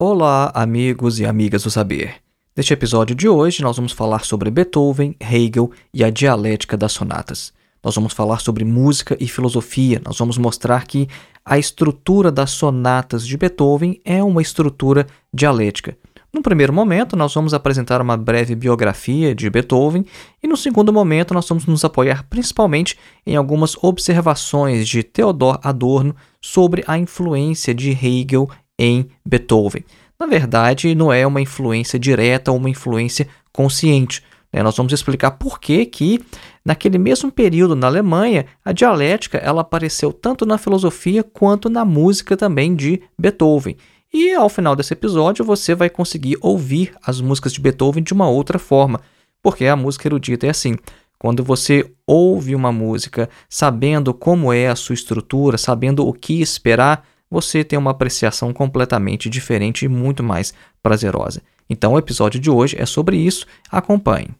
Olá, amigos e amigas do saber. Neste episódio de hoje, nós vamos falar sobre Beethoven, Hegel e a dialética das sonatas. Nós vamos falar sobre música e filosofia. Nós vamos mostrar que a estrutura das sonatas de Beethoven é uma estrutura dialética. No primeiro momento, nós vamos apresentar uma breve biografia de Beethoven, e no segundo momento, nós vamos nos apoiar principalmente em algumas observações de Theodor Adorno sobre a influência de Hegel em Beethoven. Na verdade, não é uma influência direta ou uma influência consciente. Né? Nós vamos explicar por que, que, naquele mesmo período na Alemanha, a dialética ela apareceu tanto na filosofia quanto na música também de Beethoven. E ao final desse episódio você vai conseguir ouvir as músicas de Beethoven de uma outra forma, porque a música erudita é assim. Quando você ouve uma música sabendo como é a sua estrutura, sabendo o que esperar, você tem uma apreciação completamente diferente e muito mais prazerosa. Então, o episódio de hoje é sobre isso. Acompanhe.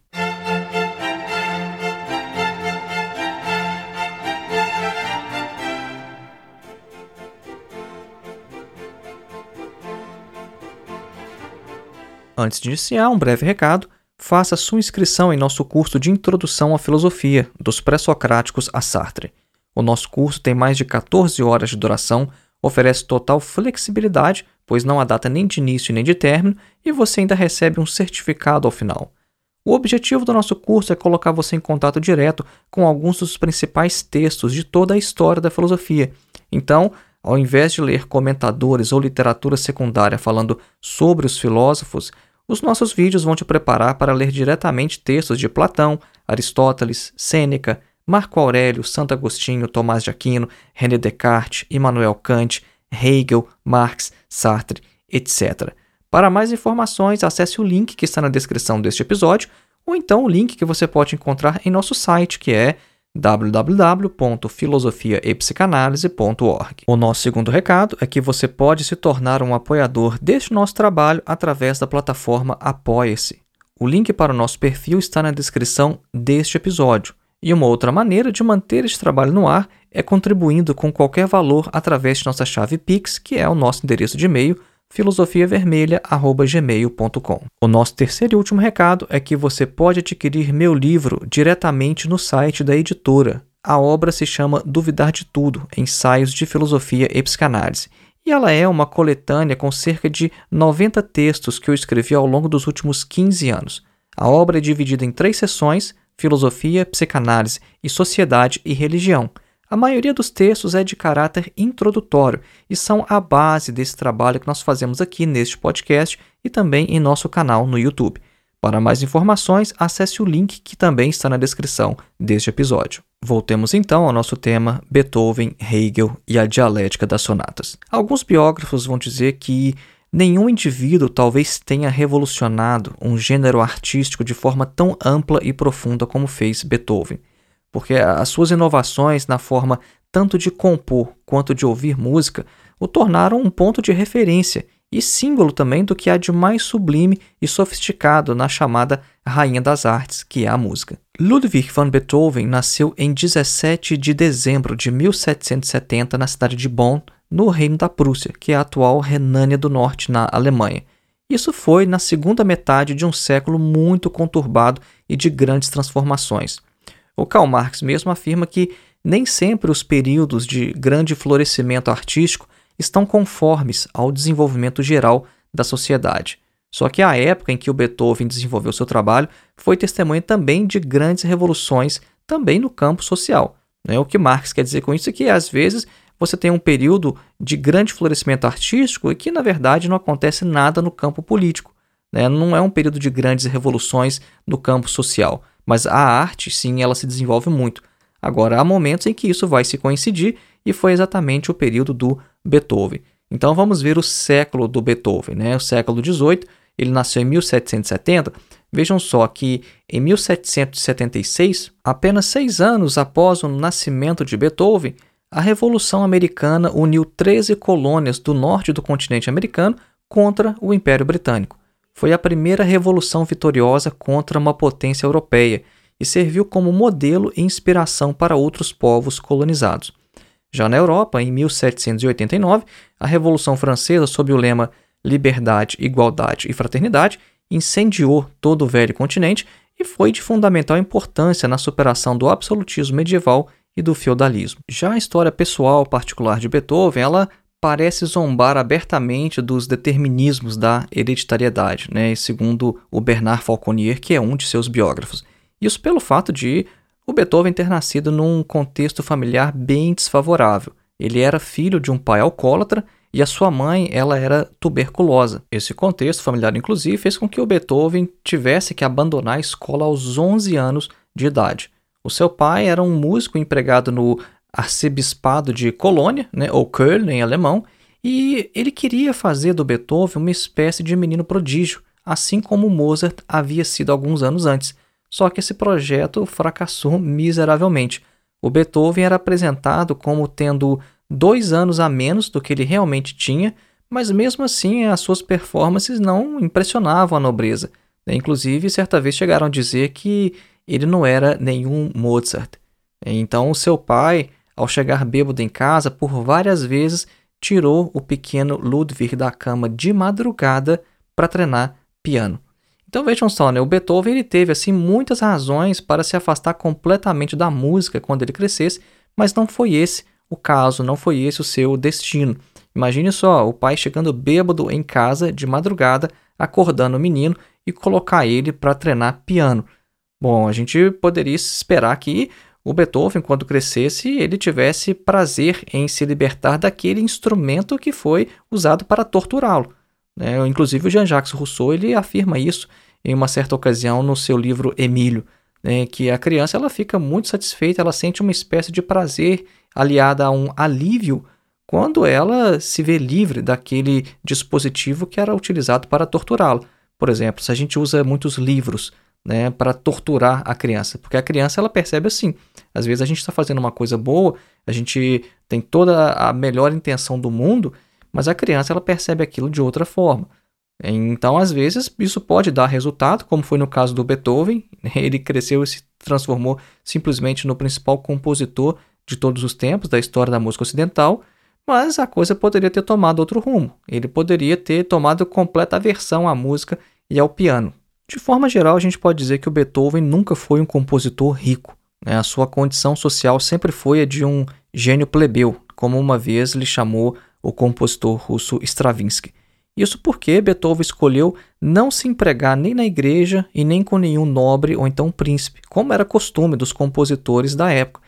Antes de iniciar, um breve recado. Faça sua inscrição em nosso curso de Introdução à Filosofia, dos Pré-Socráticos a Sartre. O nosso curso tem mais de 14 horas de duração, oferece total flexibilidade, pois não há data nem de início nem de término, e você ainda recebe um certificado ao final. O objetivo do nosso curso é colocar você em contato direto com alguns dos principais textos de toda a história da filosofia. Então, ao invés de ler comentadores ou literatura secundária falando sobre os filósofos, os nossos vídeos vão te preparar para ler diretamente textos de Platão, Aristóteles, Sêneca, Marco Aurélio, Santo Agostinho, Tomás de Aquino, René Descartes, Immanuel Kant, Hegel, Marx, Sartre, etc. Para mais informações, acesse o link que está na descrição deste episódio ou então o link que você pode encontrar em nosso site, que é www.filosofiaepsicanalise.org. O nosso segundo recado é que você pode se tornar um apoiador deste nosso trabalho através da plataforma Apoia-se. O link para o nosso perfil está na descrição deste episódio. E uma outra maneira de manter este trabalho no ar é contribuindo com qualquer valor através de nossa chave Pix, que é o nosso endereço de e-mail filosofiavermelha@gmail.com. O nosso terceiro e último recado é que você pode adquirir meu livro diretamente no site da editora. A obra se chama Duvidar de Tudo: Ensaios de Filosofia e Psicanálise. E ela é uma coletânea com cerca de 90 textos que eu escrevi ao longo dos últimos 15 anos. A obra é dividida em três sessões: filosofia, psicanálise e sociedade e religião. A maioria dos textos é de caráter introdutório e são a base desse trabalho que nós fazemos aqui neste podcast e também em nosso canal no YouTube. Para mais informações, acesse o link que também está na descrição deste episódio. Voltemos então ao nosso tema Beethoven, Hegel e a dialética das sonatas. Alguns biógrafos vão dizer que nenhum indivíduo talvez tenha revolucionado um gênero artístico de forma tão ampla e profunda como fez Beethoven porque as suas inovações na forma tanto de compor quanto de ouvir música o tornaram um ponto de referência e símbolo também do que há de mais sublime e sofisticado na chamada Rainha das Artes, que é a música. Ludwig van Beethoven nasceu em 17 de dezembro de 1770 na cidade de Bonn, no Reino da Prússia, que é a atual Renânia do Norte, na Alemanha. Isso foi na segunda metade de um século muito conturbado e de grandes transformações. O Karl Marx mesmo afirma que nem sempre os períodos de grande florescimento artístico estão conformes ao desenvolvimento geral da sociedade. Só que a época em que o Beethoven desenvolveu seu trabalho foi testemunha também de grandes revoluções também no campo social. Né? O que Marx quer dizer com isso é que às vezes você tem um período de grande florescimento artístico e que na verdade não acontece nada no campo político. Né? Não é um período de grandes revoluções no campo social. Mas a arte, sim, ela se desenvolve muito. Agora, há momentos em que isso vai se coincidir e foi exatamente o período do Beethoven. Então vamos ver o século do Beethoven, né? O século XVIII, ele nasceu em 1770. Vejam só que em 1776, apenas seis anos após o nascimento de Beethoven, a Revolução Americana uniu 13 colônias do norte do continente americano contra o Império Britânico foi a primeira revolução vitoriosa contra uma potência europeia e serviu como modelo e inspiração para outros povos colonizados. Já na Europa, em 1789, a Revolução Francesa, sob o lema liberdade, igualdade e fraternidade, incendiou todo o velho continente e foi de fundamental importância na superação do absolutismo medieval e do feudalismo. Já a história pessoal particular de Beethoven, ela parece zombar abertamente dos determinismos da hereditariedade, né, segundo o Bernard Falconier, que é um de seus biógrafos. Isso pelo fato de o Beethoven ter nascido num contexto familiar bem desfavorável. Ele era filho de um pai alcoólatra e a sua mãe ela era tuberculosa. Esse contexto familiar, inclusive, fez com que o Beethoven tivesse que abandonar a escola aos 11 anos de idade. O seu pai era um músico empregado no arcebispado de Colônia, né, ou Köln em alemão, e ele queria fazer do Beethoven uma espécie de menino prodígio, assim como Mozart havia sido alguns anos antes. Só que esse projeto fracassou miseravelmente. O Beethoven era apresentado como tendo dois anos a menos do que ele realmente tinha, mas mesmo assim as suas performances não impressionavam a nobreza. Inclusive, certa vez chegaram a dizer que ele não era nenhum Mozart. Então, seu pai, ao chegar bêbado em casa, por várias vezes tirou o pequeno Ludwig da cama de madrugada para treinar piano. Então vejam só, né? o Beethoven ele teve assim muitas razões para se afastar completamente da música quando ele crescesse, mas não foi esse o caso, não foi esse o seu destino. Imagine só, o pai chegando bêbado em casa de madrugada, acordando o menino e colocar ele para treinar piano. Bom, a gente poderia esperar que o Beethoven, quando crescesse, ele tivesse prazer em se libertar daquele instrumento que foi usado para torturá-lo. Né? Inclusive o Jean-Jacques Rousseau ele afirma isso em uma certa ocasião no seu livro Emílio, né? que a criança ela fica muito satisfeita, ela sente uma espécie de prazer aliada a um alívio quando ela se vê livre daquele dispositivo que era utilizado para torturá-lo. Por exemplo, se a gente usa muitos livros né, para torturar a criança, porque a criança ela percebe assim. Às vezes a gente está fazendo uma coisa boa, a gente tem toda a melhor intenção do mundo, mas a criança ela percebe aquilo de outra forma. Então, às vezes, isso pode dar resultado, como foi no caso do Beethoven. Ele cresceu e se transformou simplesmente no principal compositor de todos os tempos da história da música ocidental, mas a coisa poderia ter tomado outro rumo. Ele poderia ter tomado completa aversão à música e ao piano. De forma geral, a gente pode dizer que o Beethoven nunca foi um compositor rico. Né? A sua condição social sempre foi a de um gênio plebeu, como uma vez lhe chamou o compositor russo Stravinsky. Isso porque Beethoven escolheu não se empregar nem na igreja e nem com nenhum nobre ou então príncipe, como era costume dos compositores da época.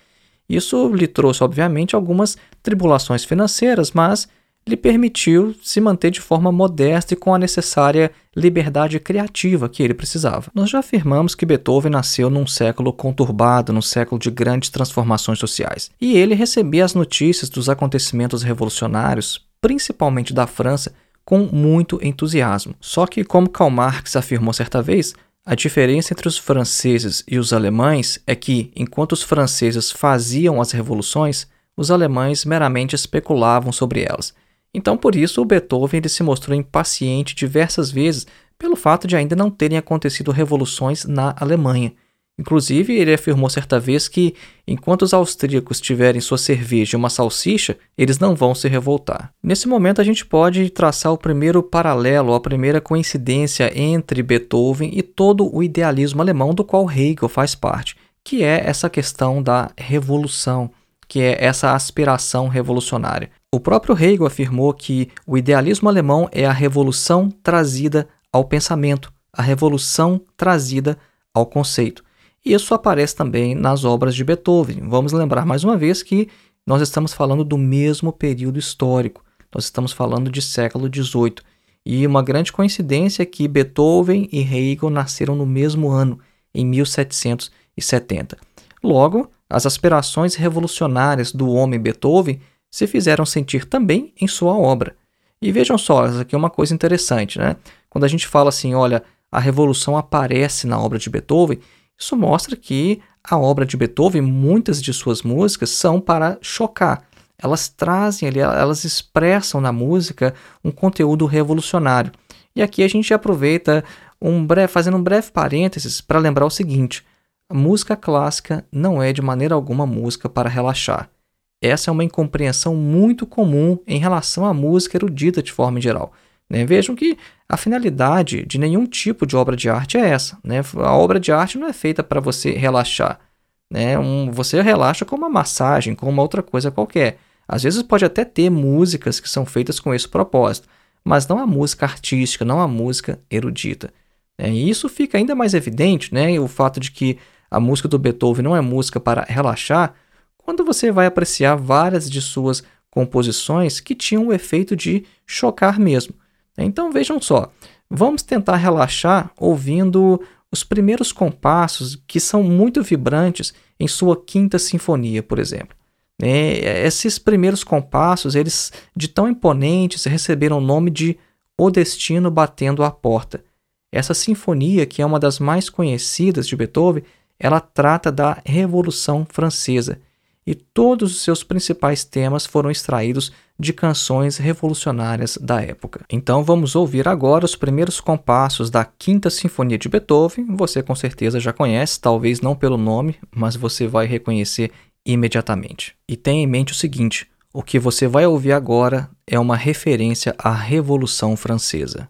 Isso lhe trouxe, obviamente, algumas tribulações financeiras, mas lhe permitiu se manter de forma modesta e com a necessária liberdade criativa que ele precisava. Nós já afirmamos que Beethoven nasceu num século conturbado, num século de grandes transformações sociais, e ele recebia as notícias dos acontecimentos revolucionários, principalmente da França, com muito entusiasmo. Só que, como Karl Marx afirmou certa vez, a diferença entre os franceses e os alemães é que, enquanto os franceses faziam as revoluções, os alemães meramente especulavam sobre elas. Então, por isso, o Beethoven ele se mostrou impaciente diversas vezes pelo fato de ainda não terem acontecido revoluções na Alemanha. Inclusive, ele afirmou certa vez que, enquanto os austríacos tiverem sua cerveja e uma salsicha, eles não vão se revoltar. Nesse momento, a gente pode traçar o primeiro paralelo, a primeira coincidência entre Beethoven e todo o idealismo alemão do qual Hegel faz parte, que é essa questão da revolução, que é essa aspiração revolucionária. O próprio Hegel afirmou que o idealismo alemão é a revolução trazida ao pensamento, a revolução trazida ao conceito. E isso aparece também nas obras de Beethoven. Vamos lembrar mais uma vez que nós estamos falando do mesmo período histórico. Nós estamos falando de século XVIII. E uma grande coincidência é que Beethoven e Hegel nasceram no mesmo ano, em 1770. Logo, as aspirações revolucionárias do homem Beethoven se fizeram sentir também em sua obra. E vejam só, isso aqui é uma coisa interessante, né? Quando a gente fala assim, olha, a revolução aparece na obra de Beethoven, isso mostra que a obra de Beethoven, muitas de suas músicas são para chocar. Elas trazem ali, elas expressam na música um conteúdo revolucionário. E aqui a gente aproveita um breve, fazendo um breve parênteses para lembrar o seguinte: a música clássica não é de maneira alguma música para relaxar. Essa é uma incompreensão muito comum em relação à música erudita de forma geral. Né? Vejam que a finalidade de nenhum tipo de obra de arte é essa. Né? A obra de arte não é feita para você relaxar. Né? Um, você relaxa com uma massagem, com uma outra coisa qualquer. Às vezes pode até ter músicas que são feitas com esse propósito, mas não a música artística, não a música erudita. Né? E isso fica ainda mais evidente, né? o fato de que a música do Beethoven não é música para relaxar, quando você vai apreciar várias de suas composições que tinham o efeito de chocar mesmo. Então vejam só, vamos tentar relaxar ouvindo os primeiros compassos que são muito vibrantes em sua quinta sinfonia, por exemplo. É, esses primeiros compassos, eles de tão imponentes, receberam o nome de O Destino Batendo à Porta. Essa sinfonia, que é uma das mais conhecidas de Beethoven, ela trata da Revolução Francesa e todos os seus principais temas foram extraídos de canções revolucionárias da época. Então vamos ouvir agora os primeiros compassos da Quinta Sinfonia de Beethoven. Você com certeza já conhece, talvez não pelo nome, mas você vai reconhecer imediatamente. E tenha em mente o seguinte: o que você vai ouvir agora é uma referência à Revolução Francesa.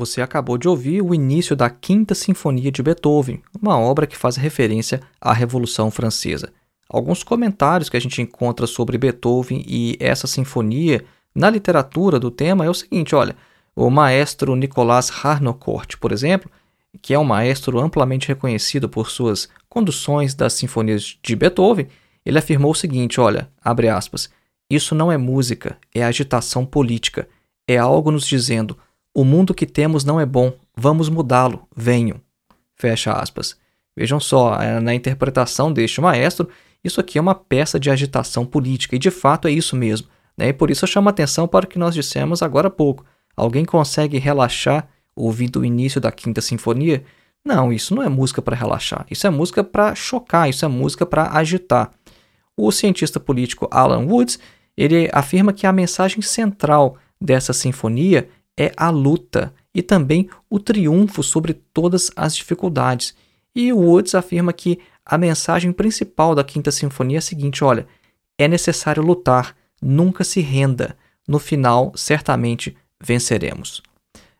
Você acabou de ouvir o início da Quinta Sinfonia de Beethoven, uma obra que faz referência à Revolução Francesa. Alguns comentários que a gente encontra sobre Beethoven e essa sinfonia na literatura do tema é o seguinte: olha, o maestro Nicolas Harnoncourt, por exemplo, que é um maestro amplamente reconhecido por suas conduções das sinfonias de Beethoven, ele afirmou o seguinte: olha, abre aspas, isso não é música, é agitação política, é algo nos dizendo o mundo que temos não é bom, vamos mudá-lo, venham. Fecha aspas. Vejam só, é, na interpretação deste maestro, isso aqui é uma peça de agitação política, e de fato é isso mesmo. Né? E por isso eu chamo atenção para o que nós dissemos agora há pouco. Alguém consegue relaxar ouvindo o início da Quinta Sinfonia? Não, isso não é música para relaxar. Isso é música para chocar, isso é música para agitar. O cientista político Alan Woods ele afirma que a mensagem central dessa sinfonia é a luta e também o triunfo sobre todas as dificuldades. E Woods afirma que a mensagem principal da Quinta Sinfonia é a seguinte: olha, é necessário lutar, nunca se renda, no final certamente venceremos.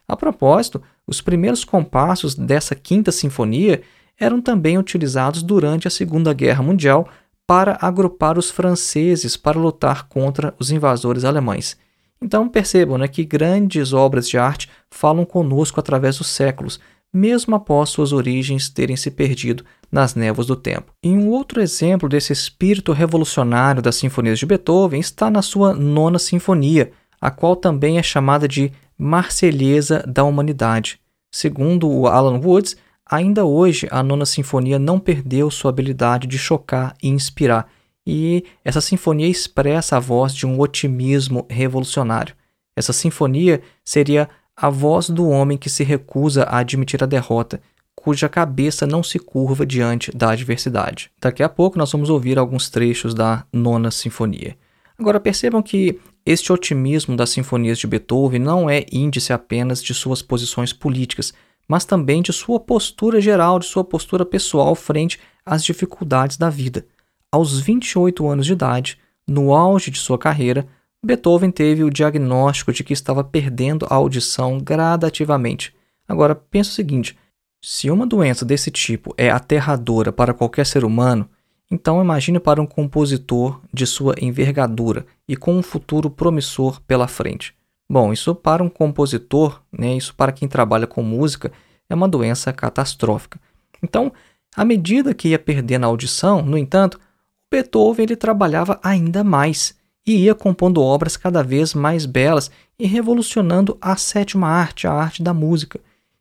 A propósito, os primeiros compassos dessa Quinta Sinfonia eram também utilizados durante a Segunda Guerra Mundial para agrupar os franceses para lutar contra os invasores alemães. Então percebam né, que grandes obras de arte falam conosco através dos séculos, mesmo após suas origens terem se perdido nas névoas do tempo. E um outro exemplo desse espírito revolucionário das sinfonias de Beethoven está na sua nona sinfonia, a qual também é chamada de Marselhesa da Humanidade. Segundo o Alan Woods, ainda hoje a nona sinfonia não perdeu sua habilidade de chocar e inspirar, e essa sinfonia expressa a voz de um otimismo revolucionário. Essa sinfonia seria a voz do homem que se recusa a admitir a derrota, cuja cabeça não se curva diante da adversidade. Daqui a pouco nós vamos ouvir alguns trechos da Nona Sinfonia. Agora percebam que este otimismo das sinfonias de Beethoven não é índice apenas de suas posições políticas, mas também de sua postura geral, de sua postura pessoal frente às dificuldades da vida. Aos 28 anos de idade, no auge de sua carreira, Beethoven teve o diagnóstico de que estava perdendo a audição gradativamente. Agora, pensa o seguinte: se uma doença desse tipo é aterradora para qualquer ser humano, então imagine para um compositor de sua envergadura e com um futuro promissor pela frente. Bom, isso para um compositor, né, isso para quem trabalha com música, é uma doença catastrófica. Então, à medida que ia perdendo a audição, no entanto, Beethoven ele trabalhava ainda mais e ia compondo obras cada vez mais belas e revolucionando a sétima arte, a arte da música.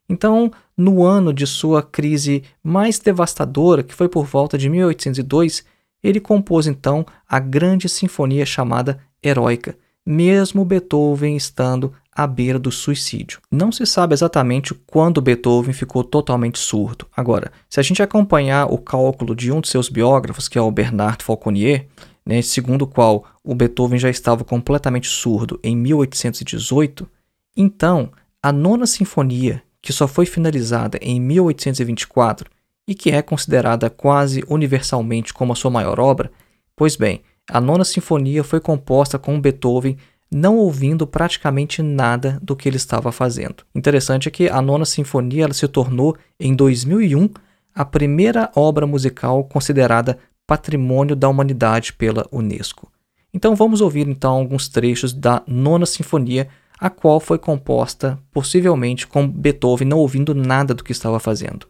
Então, no ano de sua crise mais devastadora, que foi por volta de 1802, ele compôs então a grande sinfonia chamada Heróica, mesmo Beethoven estando à beira do suicídio. Não se sabe exatamente quando Beethoven ficou totalmente surdo. Agora, se a gente acompanhar o cálculo de um de seus biógrafos, que é o Bernard Falconier, né, segundo o qual o Beethoven já estava completamente surdo em 1818, então a nona sinfonia, que só foi finalizada em 1824 e que é considerada quase universalmente como a sua maior obra, pois bem, a nona sinfonia foi composta com Beethoven não ouvindo praticamente nada do que ele estava fazendo. Interessante é que a nona sinfonia ela se tornou em 2001 a primeira obra musical considerada Patrimônio da Humanidade pela Unesco. Então vamos ouvir então alguns trechos da Nona Sinfonia, a qual foi composta possivelmente com Beethoven não ouvindo nada do que estava fazendo.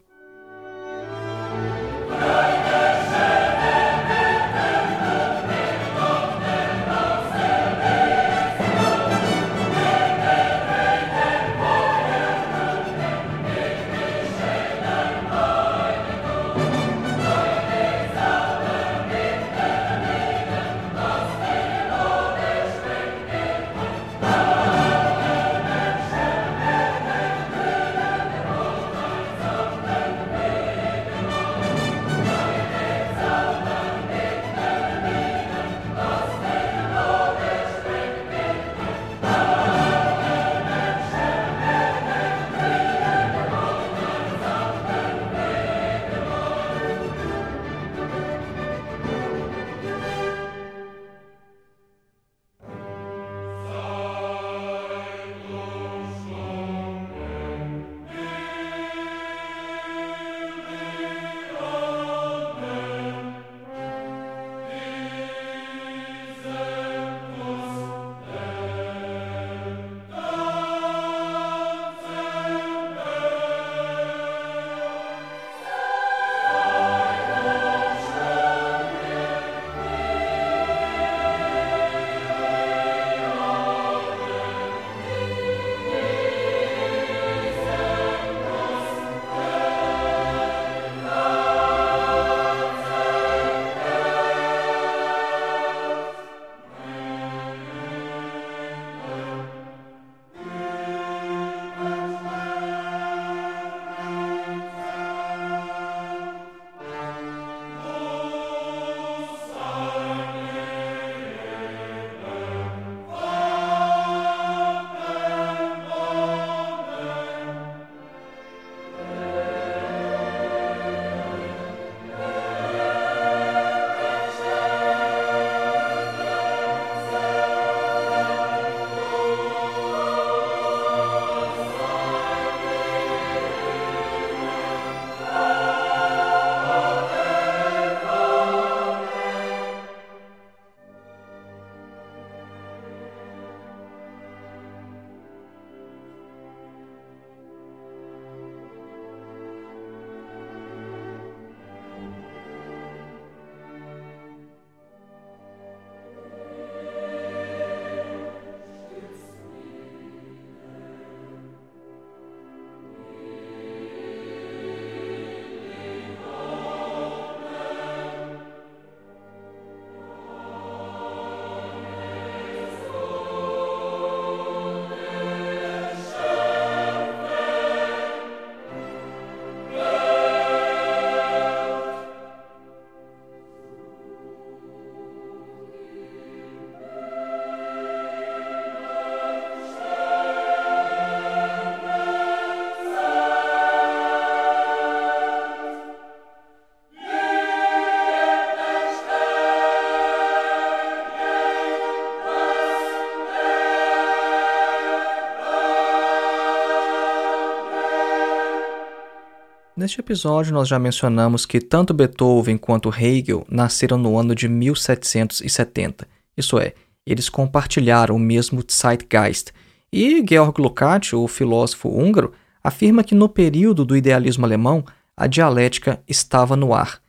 Neste episódio, nós já mencionamos que tanto Beethoven quanto Hegel nasceram no ano de 1770, isso é, eles compartilharam o mesmo Zeitgeist. E Georg Lukács, o filósofo húngaro, afirma que no período do idealismo alemão, a dialética estava no ar.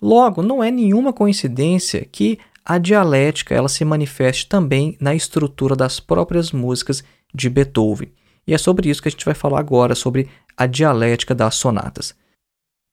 Logo, não é nenhuma coincidência que a dialética ela se manifeste também na estrutura das próprias músicas de Beethoven. E é sobre isso que a gente vai falar agora, sobre a dialética das sonatas.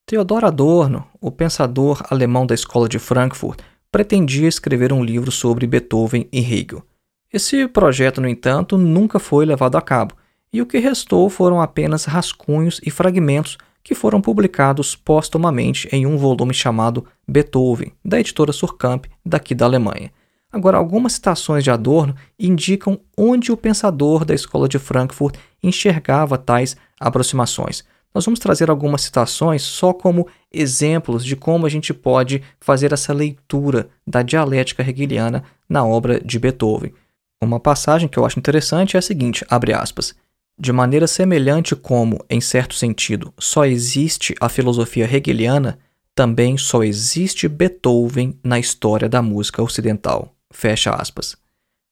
Theodor Adorno, o pensador alemão da escola de Frankfurt, pretendia escrever um livro sobre Beethoven e Hegel. Esse projeto, no entanto, nunca foi levado a cabo, e o que restou foram apenas rascunhos e fragmentos que foram publicados póstumamente em um volume chamado Beethoven, da editora Surkamp, daqui da Alemanha. Agora, algumas citações de Adorno indicam onde o pensador da escola de Frankfurt enxergava tais aproximações. Nós vamos trazer algumas citações só como exemplos de como a gente pode fazer essa leitura da dialética hegeliana na obra de Beethoven. Uma passagem que eu acho interessante é a seguinte, abre aspas: De maneira semelhante como, em certo sentido, só existe a filosofia hegeliana, também só existe Beethoven na história da música ocidental. Fecha aspas.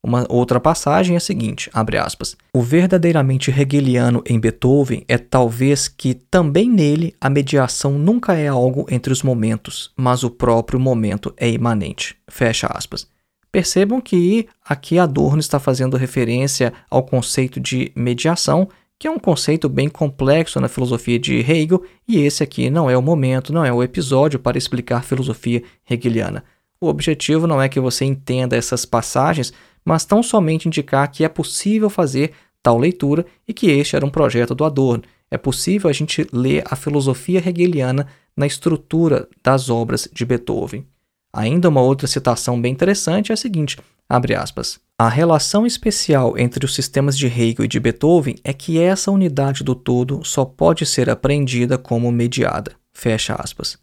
Uma outra passagem é a seguinte, abre aspas. O verdadeiramente hegeliano em Beethoven é talvez que também nele a mediação nunca é algo entre os momentos, mas o próprio momento é imanente. Fecha aspas. Percebam que aqui Adorno está fazendo referência ao conceito de mediação, que é um conceito bem complexo na filosofia de Hegel, e esse aqui não é o momento, não é o episódio para explicar filosofia hegeliana. O objetivo não é que você entenda essas passagens, mas tão somente indicar que é possível fazer tal leitura e que este era um projeto do Adorno. É possível a gente ler a filosofia hegeliana na estrutura das obras de Beethoven. Ainda uma outra citação bem interessante é a seguinte, abre aspas, a relação especial entre os sistemas de Hegel e de Beethoven é que essa unidade do todo só pode ser apreendida como mediada, fecha aspas.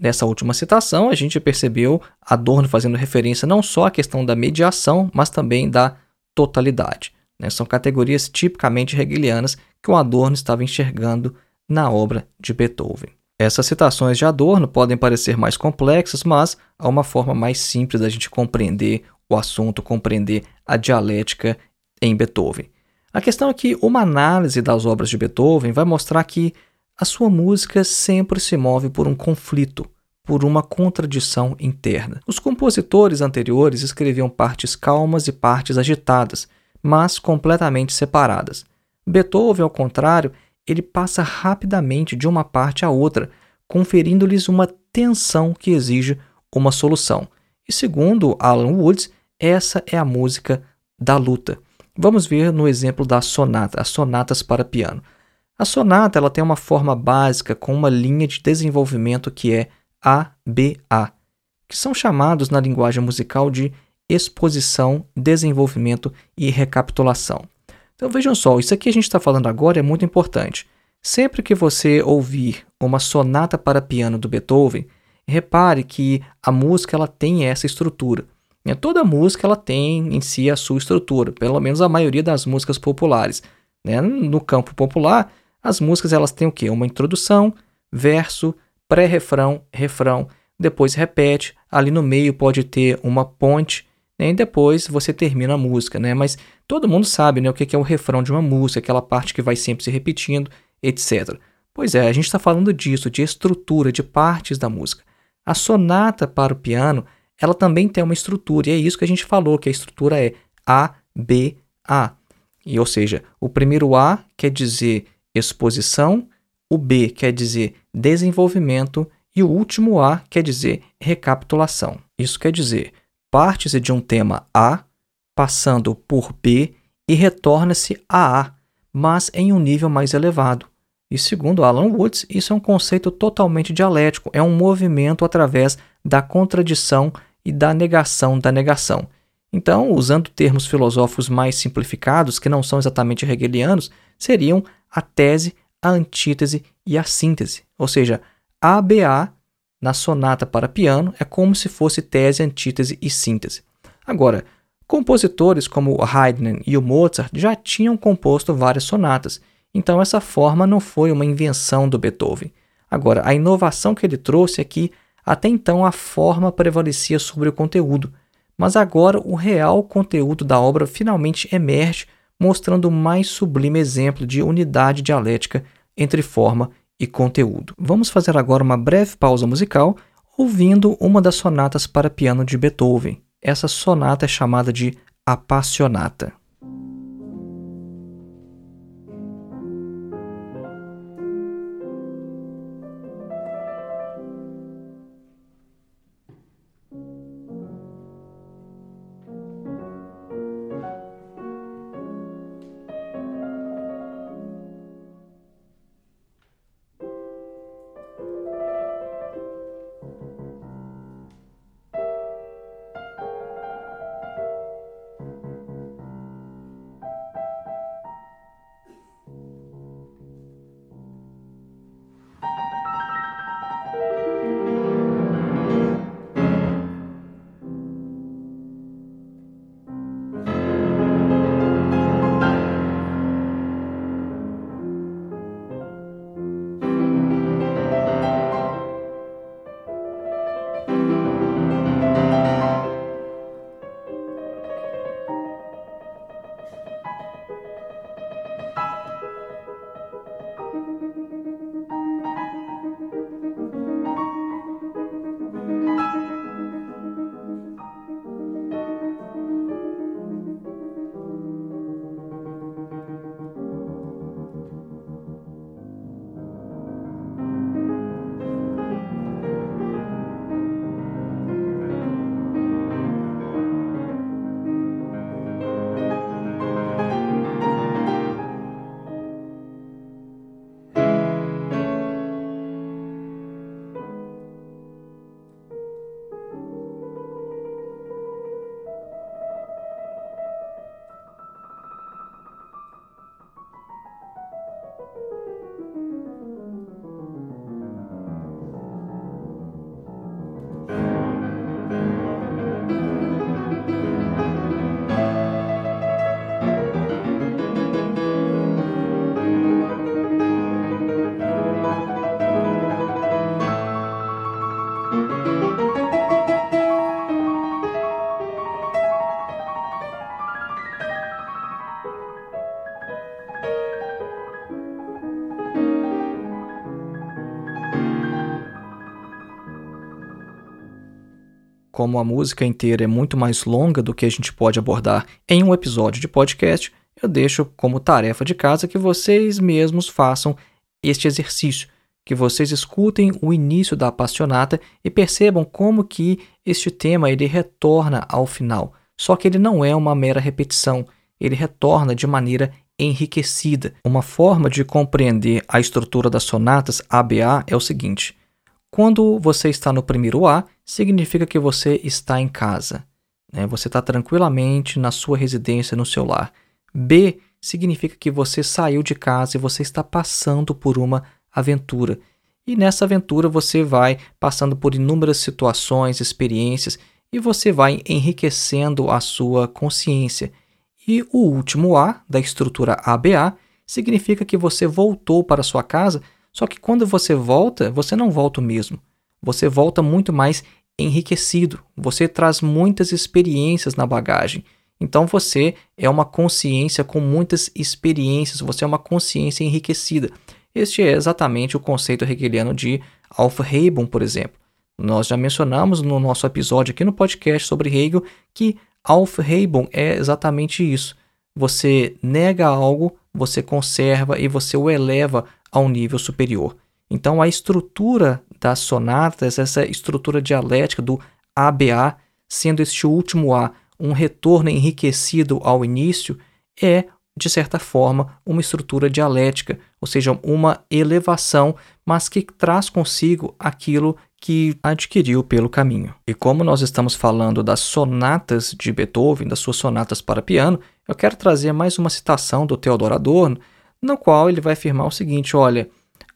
Nessa última citação, a gente percebeu Adorno fazendo referência não só à questão da mediação, mas também da totalidade. Né? São categorias tipicamente hegelianas que o Adorno estava enxergando na obra de Beethoven. Essas citações de Adorno podem parecer mais complexas, mas há uma forma mais simples da gente compreender o assunto, compreender a dialética em Beethoven. A questão é que uma análise das obras de Beethoven vai mostrar que a sua música sempre se move por um conflito, por uma contradição interna. Os compositores anteriores escreviam partes calmas e partes agitadas, mas completamente separadas. Beethoven, ao contrário, ele passa rapidamente de uma parte à outra, conferindo-lhes uma tensão que exige uma solução. E segundo Alan Woods, essa é a música da luta. Vamos ver no exemplo da sonata, as sonatas para piano. A sonata ela tem uma forma básica com uma linha de desenvolvimento que é ABA, que são chamados na linguagem musical de exposição, desenvolvimento e recapitulação. Então vejam só, isso aqui a gente está falando agora é muito importante. Sempre que você ouvir uma sonata para piano do Beethoven, repare que a música ela tem essa estrutura. Toda música ela tem em si a sua estrutura, pelo menos a maioria das músicas populares. Né? No campo popular, as músicas elas têm o quê? Uma introdução, verso, pré-refrão, refrão, depois repete, ali no meio pode ter uma ponte, né? e depois você termina a música, né? Mas todo mundo sabe, né, o que é o refrão de uma música, aquela parte que vai sempre se repetindo, etc. Pois é, a gente está falando disso, de estrutura, de partes da música. A sonata para o piano, ela também tem uma estrutura, e é isso que a gente falou, que a estrutura é A, B, A. E, ou seja, o primeiro A quer dizer exposição, o B quer dizer desenvolvimento e o último A quer dizer recapitulação. Isso quer dizer, parte-se de um tema A, passando por B e retorna-se a A, mas em um nível mais elevado. E segundo Alan Woods, isso é um conceito totalmente dialético, é um movimento através da contradição e da negação da negação. Então, usando termos filosóficos mais simplificados, que não são exatamente hegelianos, seriam a tese, a antítese e a síntese. Ou seja, ABA na sonata para piano é como se fosse tese, antítese e síntese. Agora, compositores como Haydn e o Mozart já tinham composto várias sonatas, então essa forma não foi uma invenção do Beethoven. Agora, a inovação que ele trouxe é que até então a forma prevalecia sobre o conteúdo, mas agora o real conteúdo da obra finalmente emerge, mostrando o mais sublime exemplo de unidade dialética entre forma e conteúdo. Vamos fazer agora uma breve pausa musical ouvindo uma das sonatas para piano de Beethoven. Essa sonata é chamada de Appassionata. Como a música inteira é muito mais longa do que a gente pode abordar em um episódio de podcast, eu deixo como tarefa de casa que vocês mesmos façam este exercício, que vocês escutem o início da apassionata e percebam como que este tema ele retorna ao final. Só que ele não é uma mera repetição, ele retorna de maneira enriquecida. Uma forma de compreender a estrutura das sonatas ABA é o seguinte: quando você está no primeiro A, significa que você está em casa. Né? Você está tranquilamente na sua residência, no seu lar. B significa que você saiu de casa e você está passando por uma aventura. E nessa aventura você vai passando por inúmeras situações, experiências e você vai enriquecendo a sua consciência. E o último A da estrutura ABA significa que você voltou para sua casa só que quando você volta, você não volta o mesmo. Você volta muito mais enriquecido. Você traz muitas experiências na bagagem. Então você é uma consciência com muitas experiências, você é uma consciência enriquecida. Este é exatamente o conceito hegeliano de Aufhebung, por exemplo. Nós já mencionamos no nosso episódio aqui no podcast sobre Hegel que Aufhebung é exatamente isso. Você nega algo, você conserva e você o eleva a um nível superior. Então, a estrutura das sonatas, essa estrutura dialética do ABA, sendo este último A um retorno enriquecido ao início, é, de certa forma, uma estrutura dialética, ou seja, uma elevação, mas que traz consigo aquilo que adquiriu pelo caminho. E como nós estamos falando das sonatas de Beethoven, das suas sonatas para piano, eu quero trazer mais uma citação do Theodor Adorno, no qual ele vai afirmar o seguinte: olha,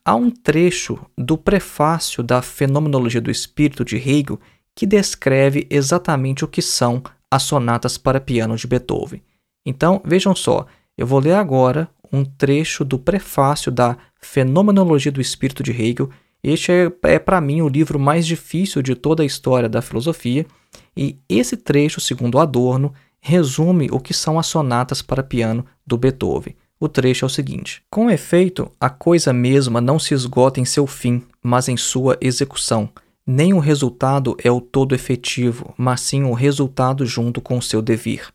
há um trecho do prefácio da Fenomenologia do Espírito de Hegel que descreve exatamente o que são as sonatas para piano de Beethoven. Então, vejam só, eu vou ler agora um trecho do prefácio da Fenomenologia do Espírito de Hegel Este é, é para mim o livro mais difícil de toda a história da filosofia, e esse trecho, segundo Adorno, resume o que são as sonatas para piano do Beethoven. O trecho é o seguinte: Com efeito, a coisa mesma não se esgota em seu fim, mas em sua execução. Nem o resultado é o todo efetivo, mas sim o resultado junto com o seu devir.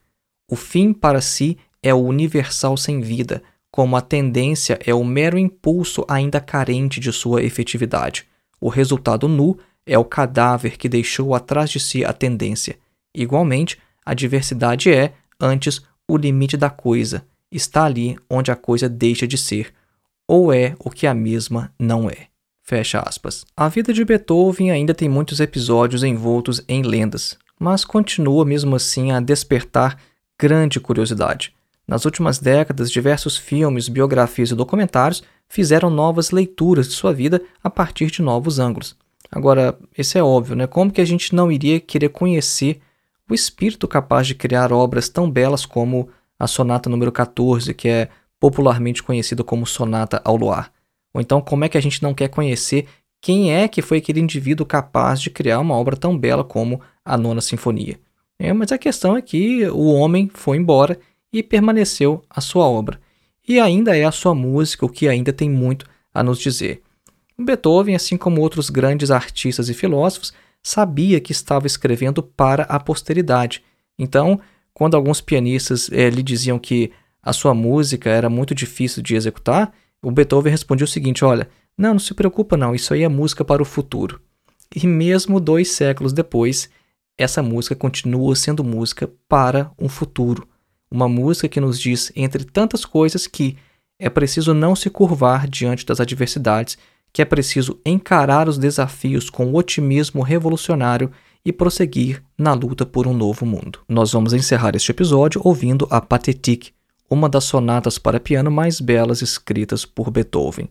O fim para si é o universal sem vida, como a tendência é o mero impulso ainda carente de sua efetividade. O resultado nu é o cadáver que deixou atrás de si a tendência. Igualmente, a diversidade é, antes, o limite da coisa. Está ali onde a coisa deixa de ser, ou é o que a mesma não é. Fecha aspas. A vida de Beethoven ainda tem muitos episódios envoltos em lendas, mas continua mesmo assim a despertar grande curiosidade. Nas últimas décadas, diversos filmes, biografias e documentários fizeram novas leituras de sua vida a partir de novos ângulos. Agora, isso é óbvio, né? Como que a gente não iria querer conhecer o espírito capaz de criar obras tão belas como a Sonata número 14, que é popularmente conhecida como Sonata ao Luar? Ou então, como é que a gente não quer conhecer quem é que foi aquele indivíduo capaz de criar uma obra tão bela como a Nona Sinfonia? É, mas a questão é que o homem foi embora e permaneceu a sua obra. E ainda é a sua música o que ainda tem muito a nos dizer. Beethoven, assim como outros grandes artistas e filósofos, sabia que estava escrevendo para a posteridade. Então, quando alguns pianistas eh, lhe diziam que a sua música era muito difícil de executar, o Beethoven respondia o seguinte: olha, não, não se preocupa não, isso aí é música para o futuro. E mesmo dois séculos depois, essa música continua sendo música para um futuro. Uma música que nos diz, entre tantas coisas, que é preciso não se curvar diante das adversidades, que é preciso encarar os desafios com otimismo revolucionário e prosseguir na luta por um novo mundo. Nós vamos encerrar este episódio ouvindo a Pathétique, uma das sonatas para piano mais belas escritas por Beethoven.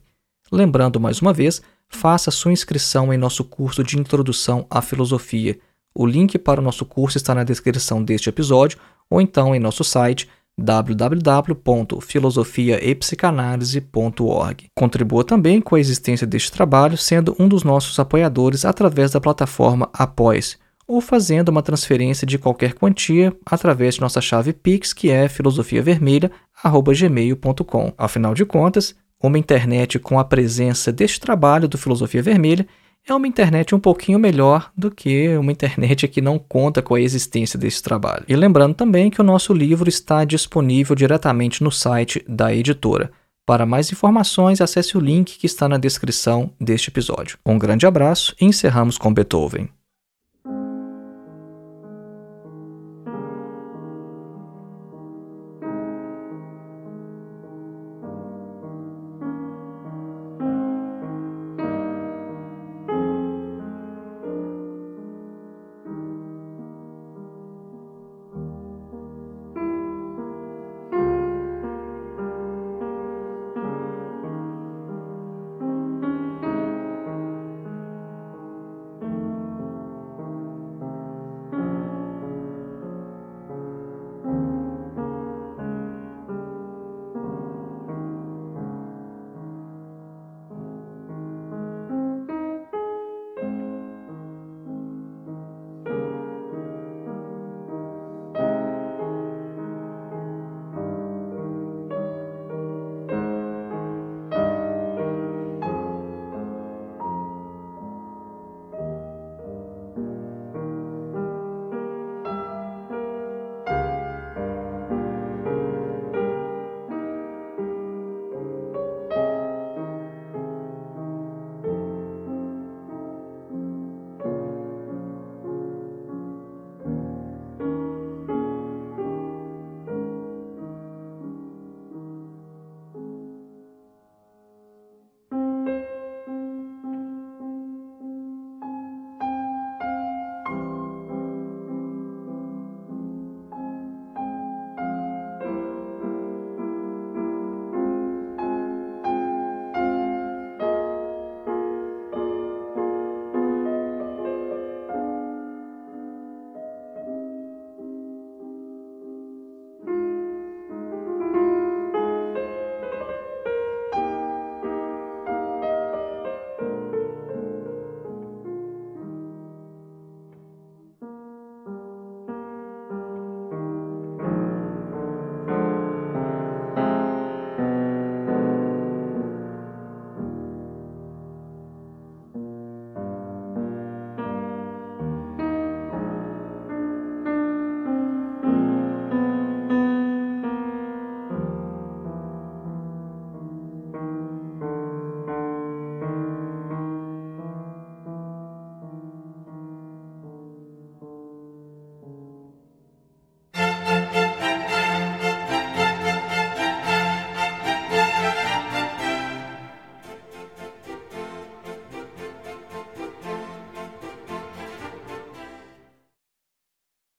Lembrando mais uma vez, faça sua inscrição em nosso curso de Introdução à Filosofia. O link para o nosso curso está na descrição deste episódio ou então em nosso site www.filosofiaepsicanalise.org. Contribua também com a existência deste trabalho sendo um dos nossos apoiadores através da plataforma Apoies ou fazendo uma transferência de qualquer quantia através de nossa chave Pix, que é filosofiavermelha@gmail.com. Afinal de contas, uma internet com a presença deste trabalho do Filosofia Vermelha é uma internet um pouquinho melhor do que uma internet que não conta com a existência desse trabalho. E lembrando também que o nosso livro está disponível diretamente no site da editora. Para mais informações, acesse o link que está na descrição deste episódio. Um grande abraço e encerramos com Beethoven.